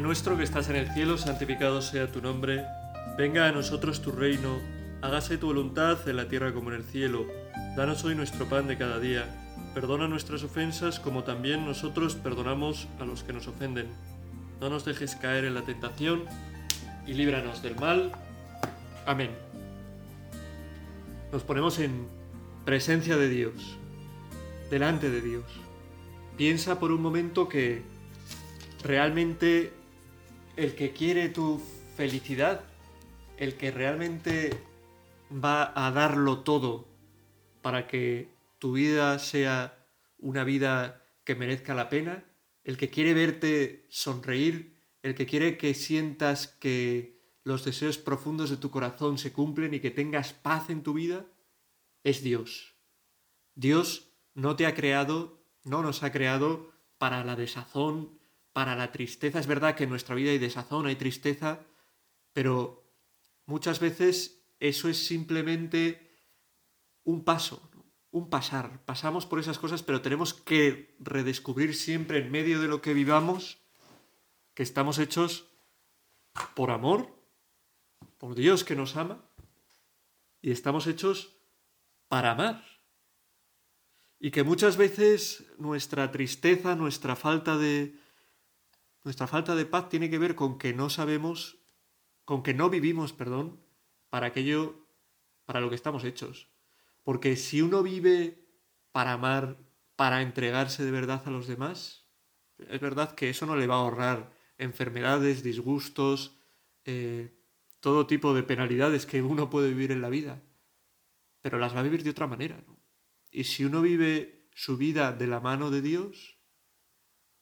Nuestro que estás en el cielo, santificado sea tu nombre. Venga a nosotros tu reino. Hágase tu voluntad en la tierra como en el cielo. Danos hoy nuestro pan de cada día. Perdona nuestras ofensas como también nosotros perdonamos a los que nos ofenden. No nos dejes caer en la tentación y líbranos del mal. Amén. Nos ponemos en presencia de Dios, delante de Dios. Piensa por un momento que realmente el que quiere tu felicidad, el que realmente va a darlo todo para que tu vida sea una vida que merezca la pena, el que quiere verte sonreír, el que quiere que sientas que los deseos profundos de tu corazón se cumplen y que tengas paz en tu vida, es Dios. Dios no te ha creado, no nos ha creado para la desazón, para la tristeza. Es verdad que en nuestra vida hay desazón, hay tristeza, pero muchas veces eso es simplemente un paso, un pasar. Pasamos por esas cosas, pero tenemos que redescubrir siempre en medio de lo que vivamos que estamos hechos por amor, por Dios que nos ama, y estamos hechos para amar. Y que muchas veces nuestra tristeza, nuestra falta de nuestra falta de paz tiene que ver con que no sabemos, con que no vivimos, perdón, para aquello para lo que estamos hechos. Porque si uno vive para amar, para entregarse de verdad a los demás, es verdad que eso no le va a ahorrar enfermedades, disgustos, eh, todo tipo de penalidades que uno puede vivir en la vida, pero las va a vivir de otra manera. Y si uno vive su vida de la mano de Dios,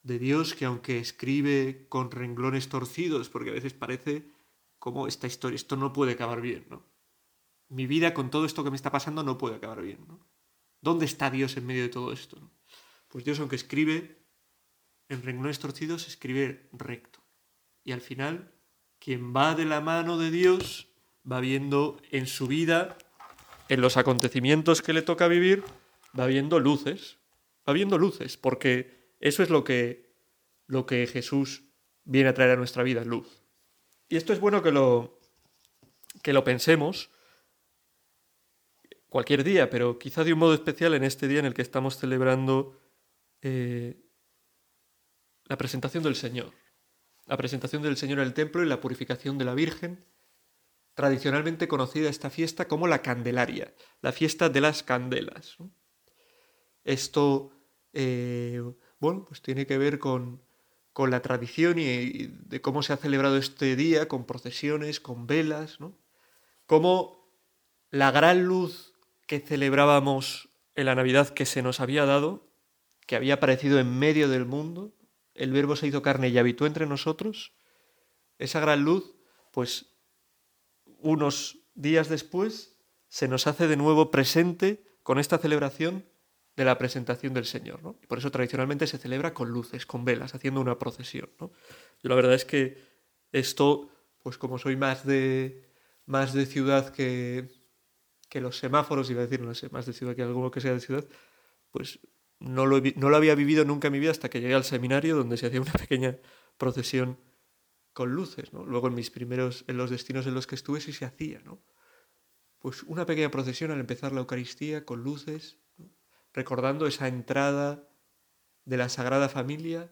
de Dios que aunque escribe con renglones torcidos, porque a veces parece como esta historia, esto no puede acabar bien, ¿no? Mi vida con todo esto que me está pasando no puede acabar bien, ¿no? ¿Dónde está Dios en medio de todo esto? Pues Dios aunque escribe en renglones torcidos, escribe recto. Y al final, quien va de la mano de Dios va viendo en su vida, en los acontecimientos que le toca vivir, va viendo luces, va viendo luces, porque eso es lo que, lo que Jesús viene a traer a nuestra vida, luz. Y esto es bueno que lo, que lo pensemos cualquier día, pero quizá de un modo especial en este día en el que estamos celebrando eh, la presentación del Señor. La presentación del Señor el templo y la purificación de la Virgen, tradicionalmente conocida esta fiesta como la Candelaria, la fiesta de las candelas. Esto eh, bueno, pues tiene que ver con, la tradición y, de cómo se ha celebrado este día, con procesiones, con velas, ¿no? Cómo la gran luz que celebrábamos en la Navidad que se nos había dado, que había aparecido en medio del mundo, el verbo se hizo carne y habitó entre nosotros, esa gran luz, pues unos días después se nos hace de nuevo presente con esta celebración de la presentación del Señor. ¿no? Y por eso tradicionalmente se celebra con luces, con velas, haciendo una procesión. ¿no? Yo la verdad es que esto, pues como soy más de, más de ciudad que, que los semáforos, iba a decir, no sé, más de ciudad que alguno que sea de ciudad, pues no lo, no lo había vivido nunca en mi vida hasta que llegué al seminario donde se hacía una pequeña procesión con luces. ¿no? Luego en mis primeros, en los destinos en los que estuve sí se hacía, ¿no? Pues una pequeña procesión al empezar la Eucaristía con luces, recordando esa entrada de la Sagrada Familia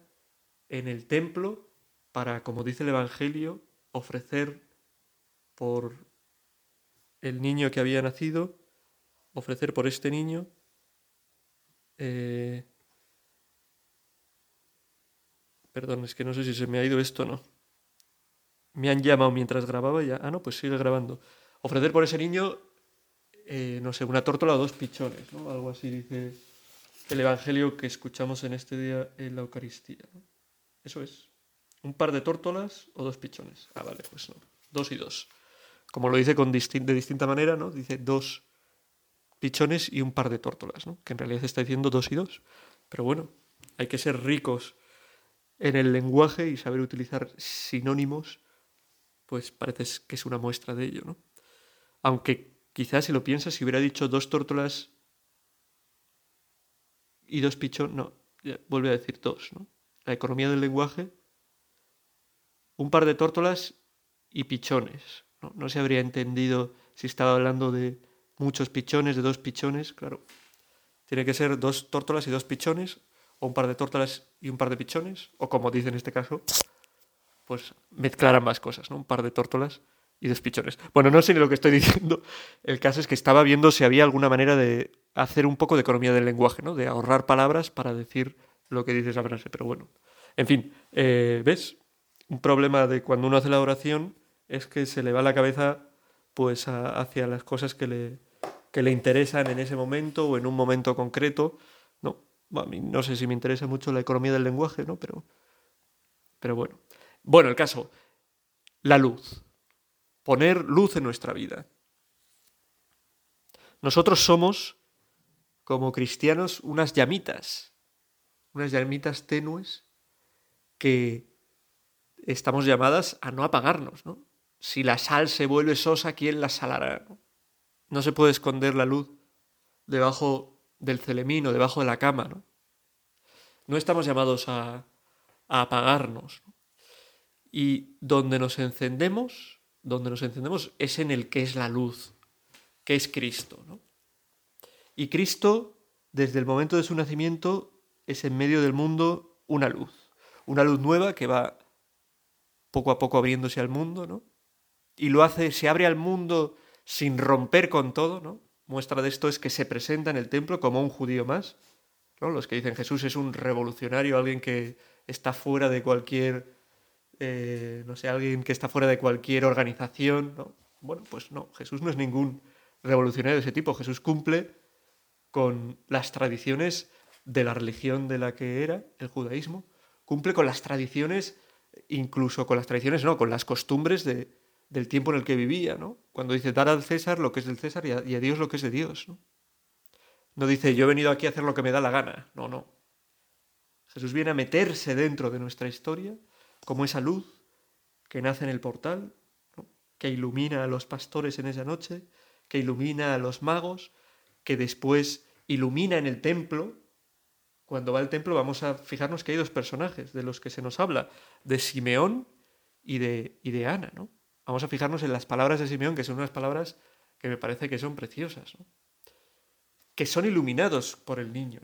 en el templo para, como dice el Evangelio, ofrecer por el niño que había nacido, ofrecer por este niño eh, Perdón, es que no sé si se me ha ido esto o no. Me han llamado mientras grababa ya. Ah, no, pues sigue grabando. Ofrecer por ese niño eh, no sé, una tórtola o dos pichones, ¿no? Algo así dice el Evangelio que escuchamos en este día en la Eucaristía. Eso es. Un par de tórtolas o dos pichones. Ah, vale, pues no. Dos y dos. Como lo dice con de distinta manera, ¿no? Dice dos pichones y un par de tórtolas, ¿no? Que en realidad está diciendo dos y dos. Pero bueno, hay que ser ricos en el lenguaje y saber utilizar sinónimos, pues parece que es una muestra de ello, ¿no? Aunque Quizás si lo piensas, si hubiera dicho dos tórtolas y dos pichones, no, vuelve a decir dos, ¿no? La economía del lenguaje un par de tórtolas y pichones. No, no se habría entendido si estaba hablando de muchos pichones, de dos pichones, claro. Tiene que ser dos tórtolas y dos pichones, o un par de tórtolas y un par de pichones, o como dice en este caso, pues mezclar ambas cosas, ¿no? Un par de tórtolas y dos pichones. Bueno, no sé ni lo que estoy diciendo. El caso es que estaba viendo si había alguna manera de hacer un poco de economía del lenguaje, ¿no? De ahorrar palabras para decir lo que dice esa frase. Pero bueno, en fin, eh, ¿ves? Un problema de cuando uno hace la oración es que se le va la cabeza pues hacia las cosas que le, que le interesan en ese momento o en un momento concreto. No, a mí no sé si me interesa mucho la economía del lenguaje, ¿no? Pero, pero bueno. Bueno, el caso, la luz. Poner luz en nuestra vida. Nosotros somos, como cristianos, unas llamitas, unas llamitas tenues que estamos llamadas a no apagarnos, ¿no? Si la sal se vuelve sosa, ¿quién la salará? No se puede esconder la luz debajo del celemín debajo de la cama, ¿no? No estamos llamados a apagarnos. Y donde nos encendemos, donde nos encendemos es en el que es la luz, que es Cristo. ¿no? Y Cristo, desde el momento de su nacimiento, es en medio del mundo una luz. Una luz nueva que va poco a poco abriéndose al mundo, ¿no? Y lo hace, se abre al mundo sin romper con todo, ¿no? Muestra de esto es que se presenta en el templo como un judío más, ¿no? Los que dicen Jesús es un revolucionario, alguien que está fuera de cualquier, eh, no sé, alguien que está fuera de cualquier organización, ¿no? Bueno, pues no, Jesús no es ningún revolucionario de ese tipo, Jesús cumple con las tradiciones de la religión de la que era, el judaísmo, cumple con las tradiciones, incluso con las tradiciones, no, con las costumbres de, del tiempo en el que vivía, ¿no? Cuando dice dar al César lo que es del César y a, Dios lo que es de Dios. No dice yo he venido aquí a hacer lo que me da la gana, no, no. Jesús viene a meterse dentro de nuestra historia como esa luz que nace en el portal, que ilumina a los pastores en esa noche, que ilumina a los magos, que después ilumina en el templo. Cuando va al templo vamos a fijarnos que hay dos personajes de los que se nos habla, de Simeón y de, y de Ana, ¿no? Vamos a fijarnos en las palabras de Simeón, que son unas palabras que me parece que son preciosas, que son iluminados por el niño.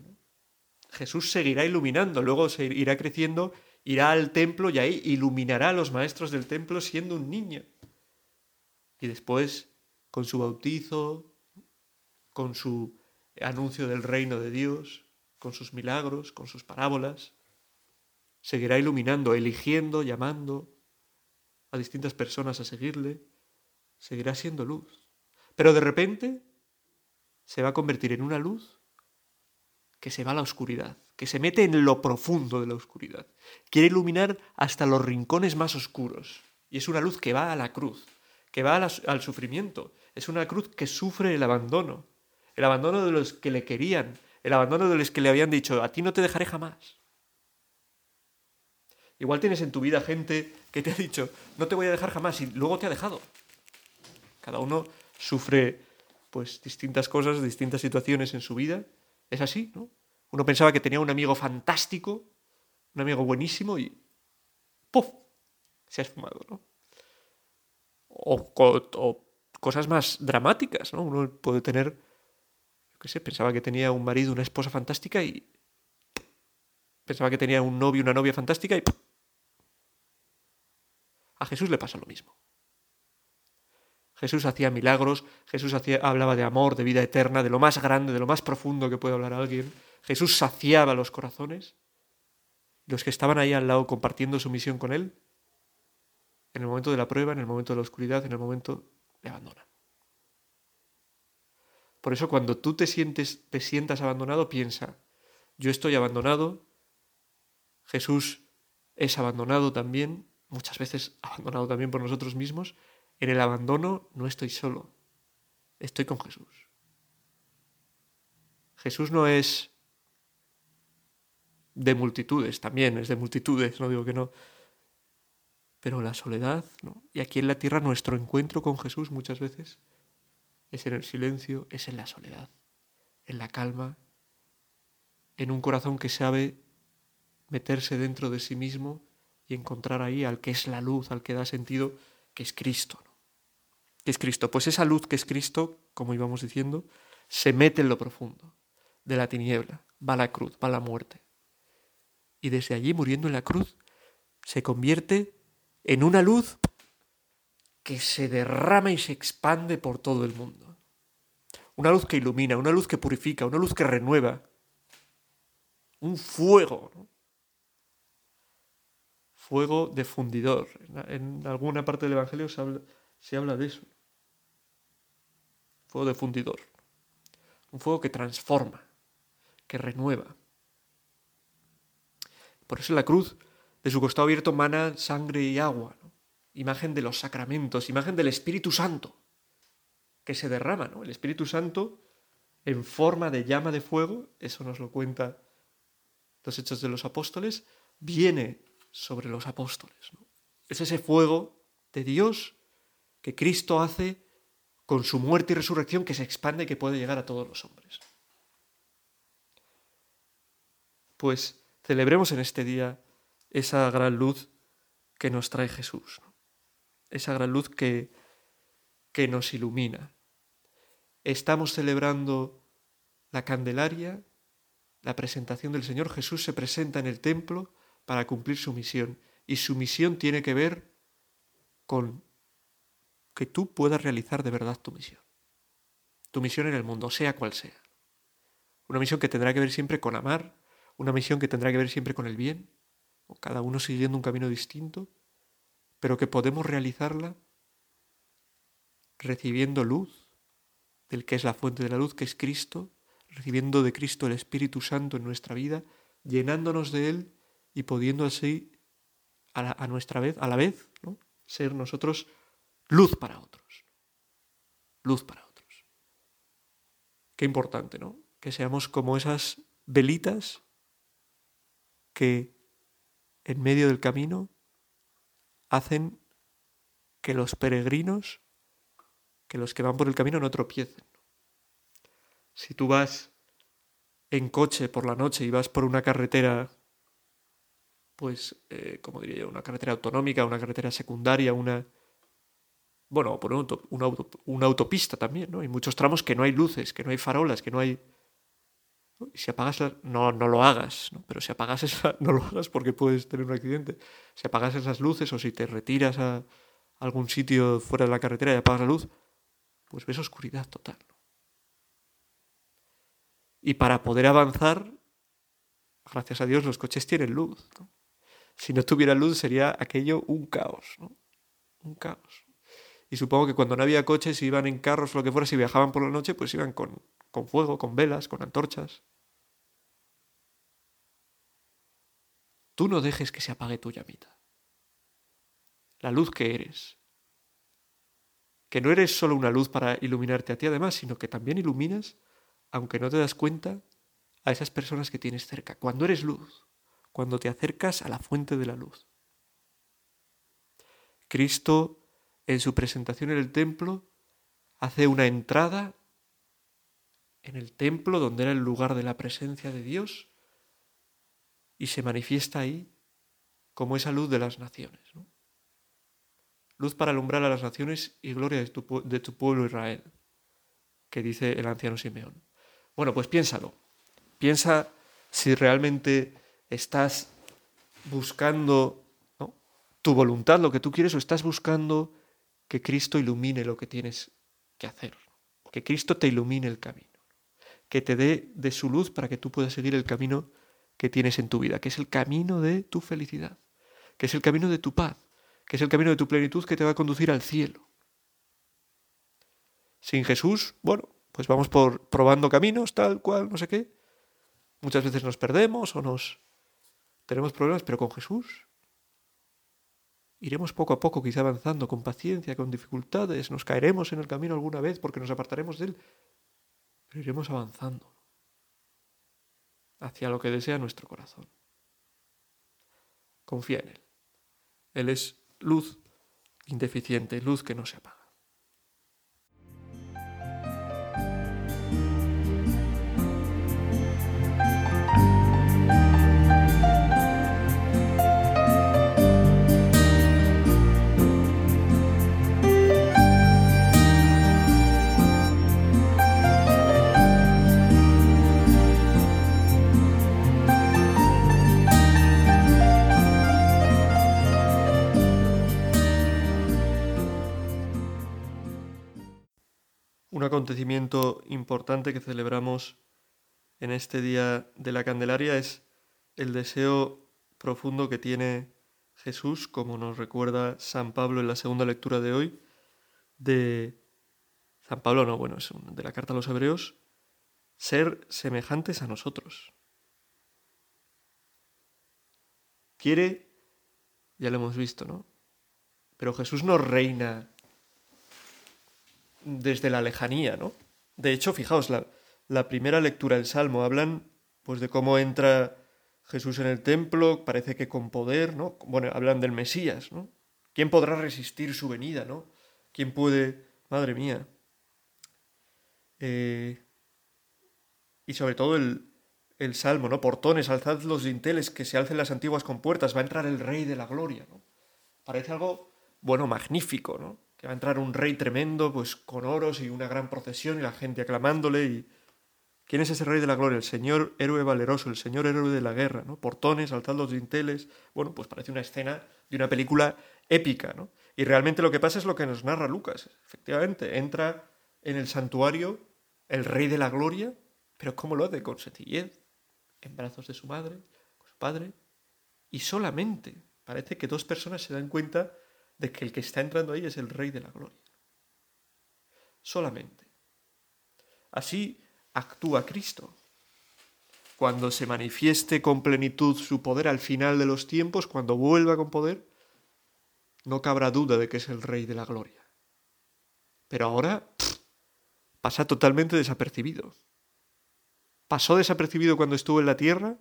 Jesús seguirá iluminando, luego se irá creciendo, irá al templo y ahí iluminará a los maestros del templo siendo un niño. Y después, con su bautizo, con su anuncio del reino de Dios, con sus milagros, con sus parábolas, seguirá iluminando, eligiendo, llamando, a distintas personas a seguirle, seguirá siendo luz. Pero de repente se va a convertir en una luz que se va a la oscuridad, que se mete en lo profundo de la oscuridad. Quiere iluminar hasta los rincones más oscuros. Y es una luz que va a la cruz, que va al sufrimiento. Es una cruz que sufre el abandono. El abandono de los que le querían, el abandono de los que le habían dicho, a ti no te dejaré jamás. Igual tienes en tu vida gente que te ha dicho, no te voy a dejar jamás, y luego te ha dejado. Cada uno sufre pues distintas cosas, distintas situaciones en su vida. Es así, ¿no? Uno pensaba que tenía un amigo fantástico, un amigo buenísimo y ¡puf! Se ha esfumado, ¿no? O, cosas más dramáticas, ¿no? Uno puede tener, yo qué sé, pensaba que tenía un marido, una esposa fantástica y pensaba que tenía un novio, una novia fantástica y a Jesús le pasa lo mismo. Jesús hacía milagros, Jesús hacía, hablaba de amor, de vida eterna, de lo más grande, de lo más profundo que puede hablar alguien. Jesús saciaba los corazones. Los que estaban ahí al lado compartiendo su misión con Él, en el momento de la prueba, en el momento de la oscuridad, en el momento le abandonan. Por eso cuando tú te sientes, te sientas abandonado, piensa, yo estoy abandonado, Jesús es abandonado también, muchas veces abandonado también por nosotros mismos, en el abandono no estoy solo, estoy con Jesús. Jesús no es de multitudes, también es de multitudes, no digo que no, pero la soledad, ¿no? y aquí en la tierra nuestro encuentro con Jesús muchas veces es en el silencio, es en la soledad, en la calma, en un corazón que sabe meterse dentro de sí mismo y encontrar ahí al que es la luz, al que da sentido, que es Cristo. ¿Qué es Cristo? Pues esa luz que es Cristo, como íbamos diciendo, se mete en lo profundo de la tiniebla, va a la cruz, va a la muerte. Y desde allí, muriendo en la cruz, se convierte en una luz que se derrama y se expande por todo el mundo. Una luz que ilumina, una luz que purifica, una luz que renueva. Un fuego. Fuego de fundidor. En alguna parte del Evangelio se habla de eso. Fuego de fundidor. Un fuego que transforma, que renueva. Por eso la cruz, de su costado abierto, mana sangre y agua imagen de los sacramentos, imagen del Espíritu Santo, que se derrama, ¿no? El Espíritu Santo en forma de llama de fuego, eso nos lo cuenta los Hechos de los Apóstoles, viene sobre los apóstoles. Es ese fuego de Dios que Cristo hace con su muerte y resurrección que se expande y que puede llegar a todos los hombres. Pues celebremos en este día esa gran luz que nos trae Jesús esa gran luz que, que nos ilumina. Estamos celebrando la Candelaria, la presentación del Señor. Jesús se presenta en el templo para cumplir su misión y su misión tiene que ver con que tú puedas realizar de verdad tu misión. Tu misión en el mundo, sea cual sea. Una misión que tendrá que ver siempre con amar, una misión que tendrá que ver siempre con el bien, o cada uno siguiendo un camino distinto, pero que podemos realizarla recibiendo luz del que es la fuente de la luz, que es Cristo, recibiendo de Cristo el Espíritu Santo en nuestra vida, llenándonos de Él y pudiendo así a, nuestra vez, a la vez, ser nosotros luz para otros. Luz para otros. Qué importante, ¿no? Que seamos como esas velitas que en medio del camino hacen que los peregrinos, que los que van por el camino no tropiecen. Si tú vas en coche por la noche y vas por una carretera, pues, eh, como diría yo, una carretera autonómica, una carretera secundaria, una... Bueno, por una, una autopista también, ¿no? Hay muchos tramos que no hay luces, que no hay farolas, que no hay si apagas no, no lo hagas, ¿no? pero si apagas esa, no lo hagas porque puedes tener un accidente. Si apagas esas luces o si te retiras a algún sitio fuera de la carretera y apagas la luz, pues ves oscuridad total. Y para poder avanzar, gracias a Dios los coches tienen luz. Si no tuviera luz sería aquello un caos, ¿no? un caos. Y supongo que cuando no había coches, iban en carros o lo que fuera, si viajaban por la noche, pues iban con, con fuego, con velas, con antorchas. Tú no dejes que se apague tu llamita. La luz que eres. Que no eres solo una luz para iluminarte a ti además, sino que también iluminas, aunque no te das cuenta, a esas personas que tienes cerca. Cuando eres luz, cuando te acercas a la fuente de la luz. Cristo, en su presentación en el templo, hace una entrada en el templo, donde era el lugar de la presencia de Dios, y se manifiesta ahí como esa luz de las naciones. Luz para alumbrar a las naciones y gloria de tu, pueblo Israel, que dice el anciano Simeón. Bueno, pues piénsalo. Piensa si realmente estás buscando tu voluntad, lo que tú quieres, o estás buscando que Cristo ilumine lo que tienes que hacer, que Cristo te ilumine el camino que te dé de su luz para que tú puedas seguir el camino que tienes en tu vida, que es el camino de tu felicidad, que es el camino de tu paz, que es el camino de tu plenitud que te va a conducir al cielo. Sin Jesús, bueno, pues vamos por probando caminos, tal cual, no sé qué. Muchas veces nos perdemos o nos tenemos problemas, pero con Jesús iremos poco a poco, quizá avanzando, con paciencia, con dificultades, nos caeremos en el camino alguna vez porque nos apartaremos de Él, pero iremos avanzando hacia lo que desea nuestro corazón. Confía en Él. Él es luz indeficiente, luz que no se apaga. Acontecimiento importante que celebramos en este día de la Candelaria es el deseo profundo que tiene Jesús, como nos recuerda San Pablo en la segunda lectura de hoy, de San Pablo, no, bueno, es de la carta a los hebreos, ser semejantes a nosotros. Quiere, ya lo hemos visto, ¿no? Pero Jesús no reina desde la lejanía, ¿no? De hecho, fijaos, la, primera lectura del Salmo hablan pues de cómo entra Jesús en el templo, parece que con poder, ¿no? Bueno, hablan del Mesías, ¿no? ¿Quién podrá resistir su venida, ¿no? ¿Quién puede, madre mía? Eh, y sobre todo el, el Salmo, ¿no? Portones, alzad los dinteles, que se alcen las antiguas compuertas, va a entrar el Rey de la Gloria, ¿no? Parece algo, bueno, magnífico, ¿no? Que va a entrar un rey tremendo, pues con oros y una gran procesión y la gente aclamándole y... ¿Quién es ese Rey de la Gloria? El Señor héroe valeroso, el Señor héroe de la guerra, ¿no? Portones, alzad los dinteles... Bueno, pues parece una escena de una película épica, ¿no? Y realmente lo que pasa es lo que nos narra Lucas. Efectivamente, entra en el santuario el Rey de la Gloria, pero ¿cómo lo hace? Con sencillez, en brazos de su madre, con su padre, y solamente parece que dos personas se dan cuenta de que el que está entrando ahí es el Rey de la Gloria. Solamente. Así actúa Cristo. Cuando se manifieste con plenitud su poder al final de los tiempos, cuando vuelva con poder, no cabrá duda de que es el Rey de la Gloria. Pero ahora pasa totalmente desapercibido. ¿Pasó desapercibido cuando estuvo en la tierra?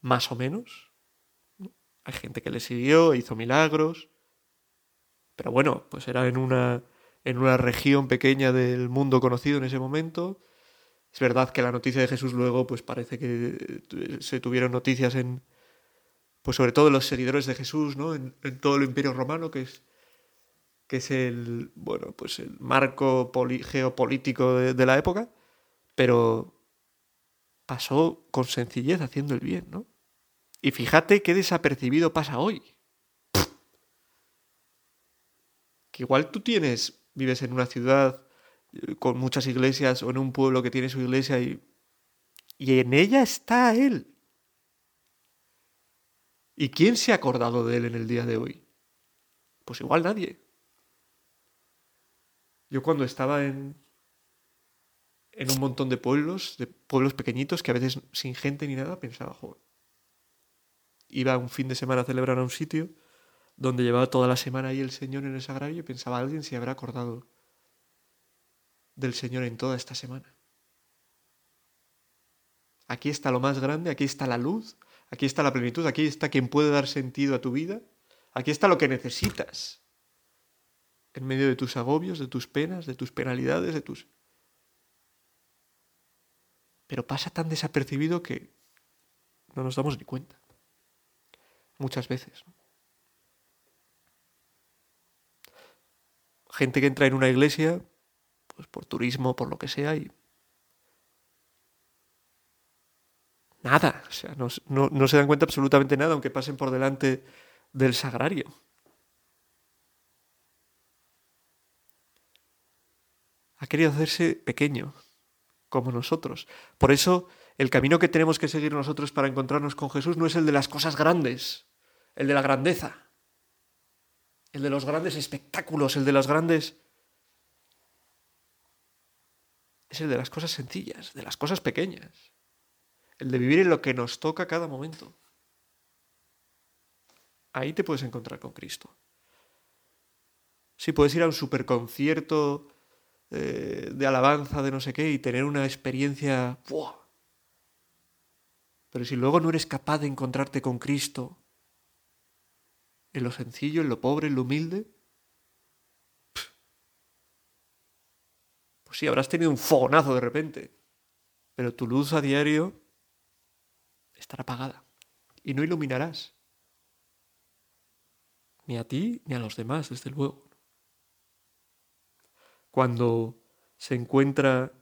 Más o menos. Hay gente que le siguió, hizo milagros. Pero bueno, pues era en una, en una región pequeña del mundo conocido en ese momento. Es verdad que la noticia de Jesús luego, pues parece que se tuvieron noticias en, pues sobre todo los seguidores de Jesús, ¿no? En, todo el imperio romano, que es, que es el, bueno, pues el marco geopolítico de la época pero pasó con sencillez haciendo el bien, ¿no? Y fíjate qué desapercibido pasa hoy. Que igual tú tienes, vives en una ciudad eh, con muchas iglesias o en un pueblo que tiene su iglesia y, y en ella está Él. ¿Y quién se ha acordado de Él en el día de hoy? Pues igual nadie. Yo cuando estaba en, en un montón de pueblos, de pueblos pequeñitos que a veces sin gente ni nada pensaba, joder. Iba un fin de semana a celebrar a un sitio donde llevaba toda la semana ahí el Señor en el sagrario y pensaba, alguien se habrá acordado del Señor en toda esta semana. Aquí está lo más grande, aquí está la luz, aquí está la plenitud, aquí está quien puede dar sentido a tu vida, aquí está lo que necesitas en medio de tus agobios, de tus penas, de tus penalidades, de tus pero pasa tan desapercibido que no nos damos ni cuenta. Muchas veces. Gente que entra en una iglesia, pues por turismo, por lo que sea, y nada, o sea, no, no, se dan cuenta absolutamente nada, aunque pasen por delante del sagrario. Ha querido hacerse pequeño, como nosotros. Por eso el camino que tenemos que seguir nosotros para encontrarnos con Jesús no es el de las cosas grandes, el de la grandeza, el de los grandes espectáculos, el de las grandes... Es el de las cosas sencillas, de las cosas pequeñas, el de vivir en lo que nos toca cada momento. Ahí te puedes encontrar con Cristo. Si puedes ir a un superconcierto eh, de alabanza, de no sé qué, y tener una experiencia... Pero si luego no eres capaz de encontrarte con Cristo en lo sencillo, en lo pobre, en lo humilde, pues sí, habrás tenido un fogonazo de repente, pero tu luz a diario estará apagada y no iluminarás ni a ti ni a los demás, desde luego. Cuando se encuentra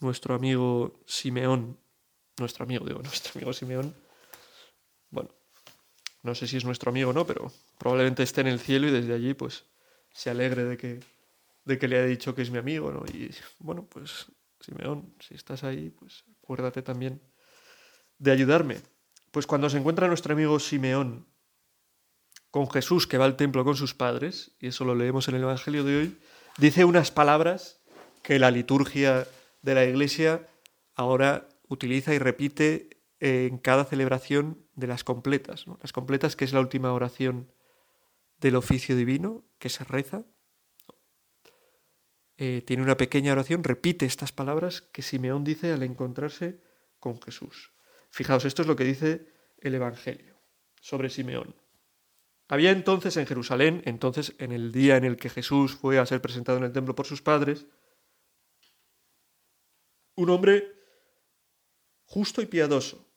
nuestro amigo Simeón, nuestro amigo, digo, nuestro amigo Simeón, bueno, no sé si es nuestro amigo o no, pero probablemente esté en el cielo y desde allí pues se alegre de que de que le ha dicho que es mi amigo, ¿no? Y bueno, pues Simeón, si estás ahí, pues acuérdate también de ayudarme. Pues cuando se encuentra nuestro amigo Simeón con Jesús que va al templo con sus padres, y eso lo leemos en el Evangelio de hoy, dice unas palabras que la liturgia de la Iglesia ahora utiliza y repite en cada celebración de las completas. Las completas, que es la última oración del oficio divino que se reza. Eh, tiene una pequeña oración, repite estas palabras que Simeón dice al encontrarse con Jesús. Fijaos, esto es lo que dice el Evangelio sobre Simeón. Había entonces en Jerusalén, entonces en el día en el que Jesús fue a ser presentado en el templo por sus padres, un hombre justo y piadoso,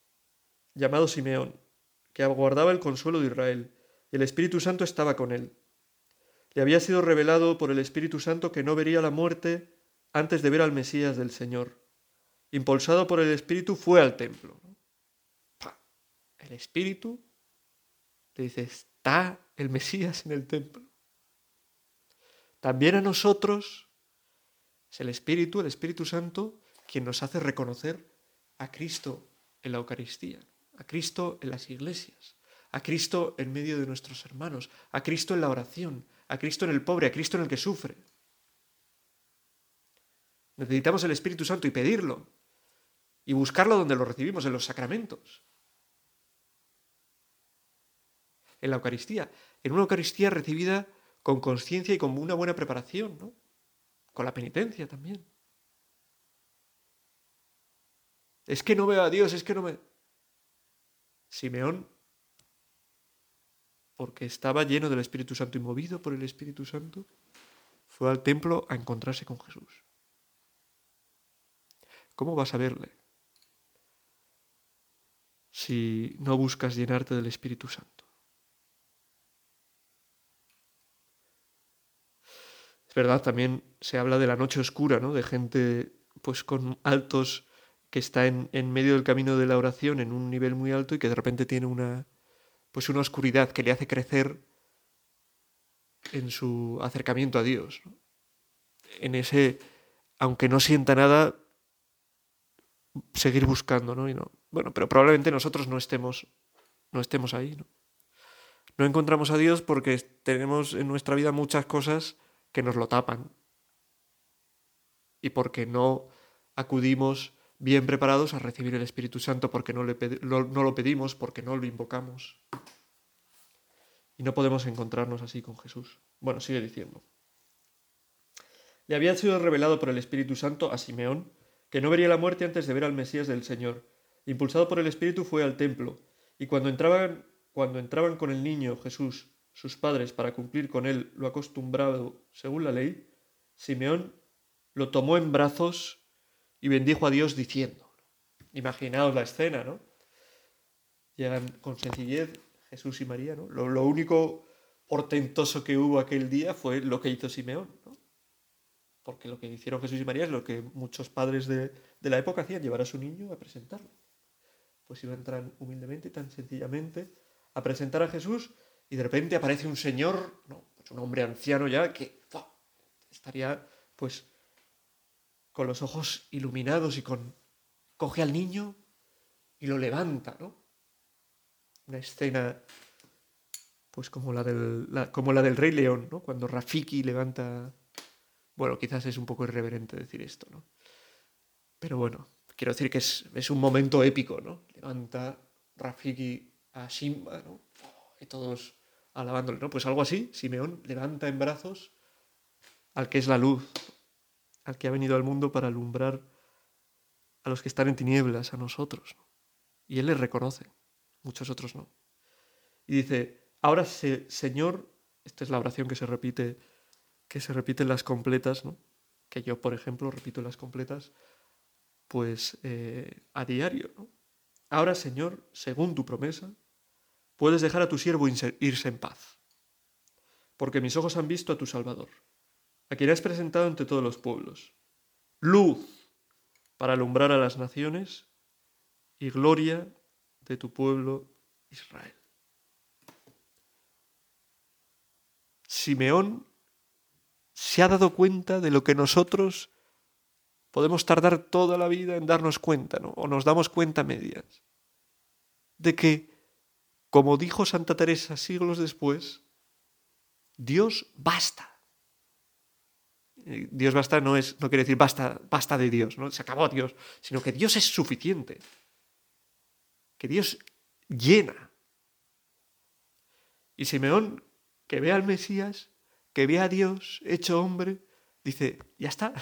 llamado Simeón, que aguardaba el consuelo de Israel, y el Espíritu Santo estaba con él. Le había sido revelado por el Espíritu Santo que no vería la muerte antes de ver al Mesías del Señor. Impulsado por el Espíritu fue al templo. El Espíritu le dice, está el Mesías en el templo. También a nosotros es el Espíritu, el Espíritu Santo, quien nos hace reconocer a Cristo en la Eucaristía, a Cristo en las iglesias, a Cristo en medio de nuestros hermanos, a Cristo en la oración, a Cristo en el pobre, a Cristo en el que sufre. Necesitamos el Espíritu Santo y pedirlo, y buscarlo donde lo recibimos, en los sacramentos. En la Eucaristía, en una Eucaristía recibida con conciencia y con una buena preparación, ¿no? Con la penitencia también. Es que no veo a Dios, es que no me... Simeón, porque estaba lleno del Espíritu Santo y movido por el Espíritu Santo, fue al templo a encontrarse con Jesús. ¿Cómo vas a verle si no buscas llenarte del Espíritu Santo? Es verdad, también se habla de la noche oscura, ¿no? De gente pues con altos que está en, medio del camino de la oración en un nivel muy alto y que de repente tiene una, pues una oscuridad que le hace crecer en su acercamiento a Dios. En ese, aunque no sienta nada, seguir buscando, ¿no? Y no. Bueno, pero probablemente nosotros no estemos, no estemos ahí, ¿no? No encontramos a Dios porque tenemos en nuestra vida muchas cosas que nos lo tapan. Y porque no acudimos bien preparados a recibir el Espíritu Santo porque no, lo pedimos, porque no lo invocamos. Y no podemos encontrarnos así con Jesús. Bueno, sigue diciendo. Le había sido revelado por el Espíritu Santo a Simeón que no vería la muerte antes de ver al Mesías del Señor. Impulsado por el Espíritu fue al templo, y cuando entraban, cuando entraban con el niño Jesús, sus padres, para cumplir con él lo acostumbrado según la ley, Simeón lo tomó en brazos y bendijo a Dios diciendo. Imaginaos la escena, ¿no? Llegan con sencillez Jesús y María, ¿no? Lo, único portentoso que hubo aquel día fue lo que hizo Simeón, ¿no? Porque lo que hicieron Jesús y María es lo que muchos padres de, la época hacían, llevar a su niño a presentarlo. Pues iban tan humildemente, tan sencillamente, a presentar a Jesús y de repente aparece un señor, ¿no? Pues un hombre anciano ya, que estaría pues con los ojos iluminados y con... coge al niño y lo levanta, ¿no? Una escena pues como la del, como la del Rey León, ¿no? Cuando Rafiki levanta... Bueno, quizás es un poco irreverente decir esto, ¿no? Pero bueno, quiero decir que es, es un momento épico, ¿no? Levanta Rafiki a Simba, ¿no? Y todos alabándole, ¿no? Pues algo así, Simeón levanta en brazos al que es la luz, al que ha venido al mundo para alumbrar a los que están en tinieblas, a nosotros. Y Él les reconoce, muchos otros no. Y dice, ahora Señor, esta es la oración que se repite, que se repite en las completas, ¿no? que yo, por ejemplo, repito en las completas, pues eh, a diario. Ahora, Señor, según tu promesa, puedes dejar a tu siervo irse en paz, porque mis ojos han visto a tu Salvador a quien has presentado ante todos los pueblos, luz para alumbrar a las naciones y gloria de tu pueblo Israel. Simeón se ha dado cuenta de lo que nosotros podemos tardar toda la vida en darnos cuenta. O nos damos cuenta medias. De que, como dijo Santa Teresa siglos después, Dios basta. Dios basta no, es, no quiere decir basta, basta de Dios, ¿no? se acabó Dios, sino que Dios es suficiente. Que Dios llena. Y Simeón, que ve al Mesías, que ve a Dios hecho hombre, dice, ya está.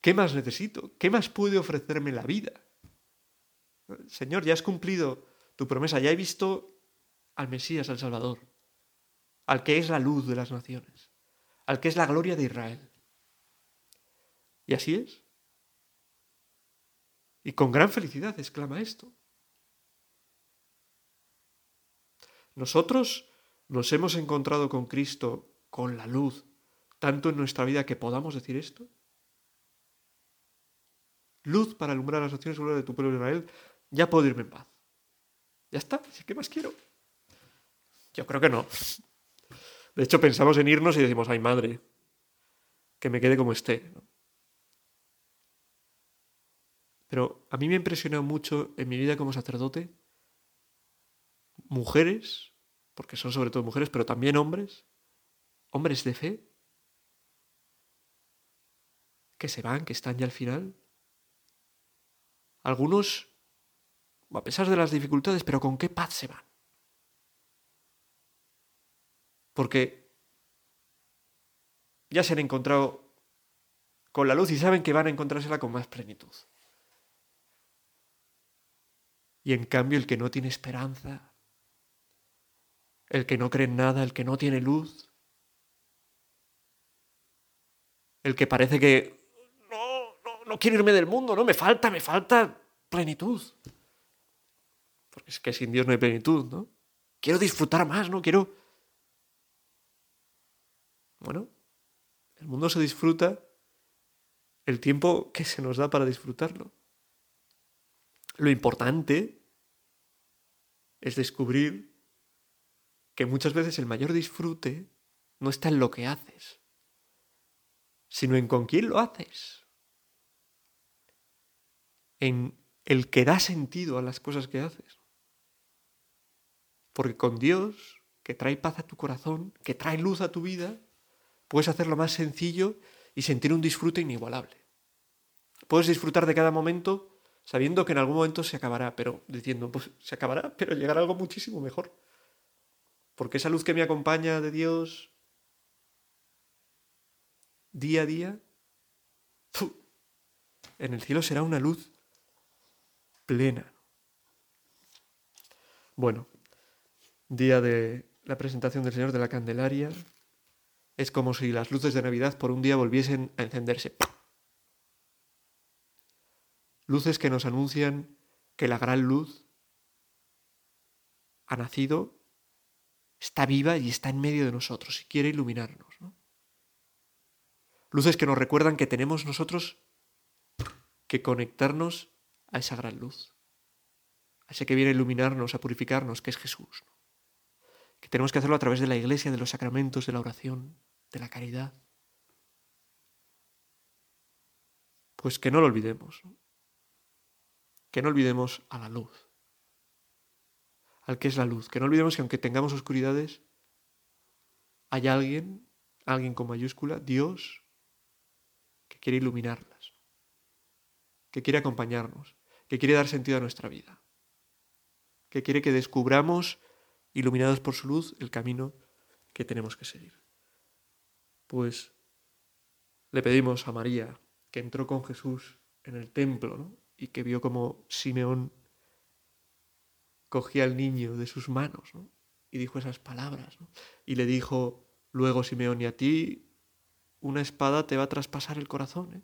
¿Qué más necesito? ¿Qué más puede ofrecerme la vida? Señor, ya has cumplido tu promesa, ya he visto al Mesías, al Salvador, al que es la luz de las naciones al que es la gloria de Israel. Y así es. Y con gran felicidad exclama esto. Nosotros nos hemos encontrado con Cristo, con la luz, tanto en nuestra vida que podamos decir esto. Luz para alumbrar las naciones de tu pueblo Israel, ya puedo irme en paz. Ya está, ¿qué más quiero? Yo creo que no. De hecho, pensamos en irnos y decimos, ay madre, que me quede como esté. Pero a mí me ha impresionado mucho en mi vida como sacerdote mujeres, porque son sobre todo mujeres, pero también hombres, hombres de fe, que se van, que están ya al final. Algunos, a pesar de las dificultades, pero con qué paz se van. Porque ya se han encontrado con la luz y saben que van a encontrársela con más plenitud. Y en cambio el que no tiene esperanza, el que no cree en nada, el que no tiene luz, el que parece que no, no, no quiero irme del mundo, no, me falta, me falta plenitud. Porque es que sin Dios no hay plenitud, ¿no? Quiero disfrutar más, ¿no? Quiero bueno, el mundo se disfruta el tiempo que se nos da para disfrutarlo. Lo importante es descubrir que muchas veces el mayor disfrute no está en lo que haces, sino en con quién lo haces, en el que da sentido a las cosas que haces. Porque con Dios, que trae paz a tu corazón, que trae luz a tu vida, Puedes hacerlo más sencillo y sentir un disfrute inigualable. Puedes disfrutar de cada momento sabiendo que en algún momento se acabará, pero diciendo, pues se acabará, pero llegará algo muchísimo mejor. Porque esa luz que me acompaña de Dios día a día, en el cielo será una luz plena. Bueno, día de la presentación del Señor de la Candelaria, es como si las luces de Navidad por un día volviesen a encenderse. Luces que nos anuncian que la gran luz ha nacido, está viva y está en medio de nosotros y quiere iluminarnos. Luces que nos recuerdan que tenemos nosotros que conectarnos a esa gran luz, a ese que viene a iluminarnos, a purificarnos, que es Jesús que tenemos que hacerlo a través de la iglesia, de los sacramentos, de la oración, de la caridad. Pues que no lo olvidemos, que no olvidemos a la luz, al que es la luz, que no olvidemos que aunque tengamos oscuridades, hay alguien, alguien con mayúscula, Dios, que quiere iluminarlas, que quiere acompañarnos, que quiere dar sentido a nuestra vida, que quiere que descubramos iluminados por su luz, el camino que tenemos que seguir. Pues le pedimos a María, que entró con Jesús en el templo y que vio como Simeón cogía al niño de sus manos y dijo esas palabras. Y le dijo luego Simeón, y a ti una espada te va a traspasar el corazón. ¿eh?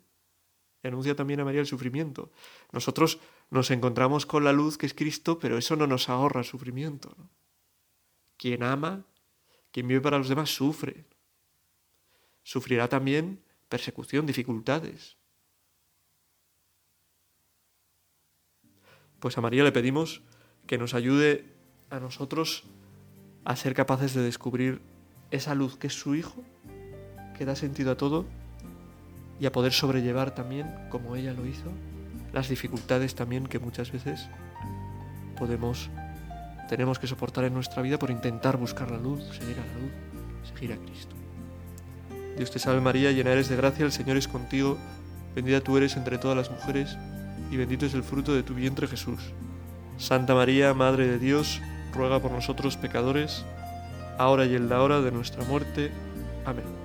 Y anuncia también a María el sufrimiento. Nosotros nos encontramos con la luz que es Cristo, pero eso no nos ahorra el sufrimiento. Quien ama, quien vive para los demás, sufre. Sufrirá también persecución, dificultades. Pues a María le pedimos que nos ayude a nosotros a ser capaces de descubrir esa luz que es su Hijo, que da sentido a todo y a poder sobrellevar también, como ella lo hizo, las dificultades también que muchas veces podemos, tenemos que soportar en nuestra vida por intentar buscar la luz, seguir a la luz, seguir a Cristo. Dios te salve María, llena eres de gracia, el Señor es contigo, bendita tú eres entre todas las mujeres, y bendito es el fruto de tu vientre Jesús. Santa María, Madre de Dios, ruega por nosotros pecadores, ahora y en la hora de nuestra muerte. Amén.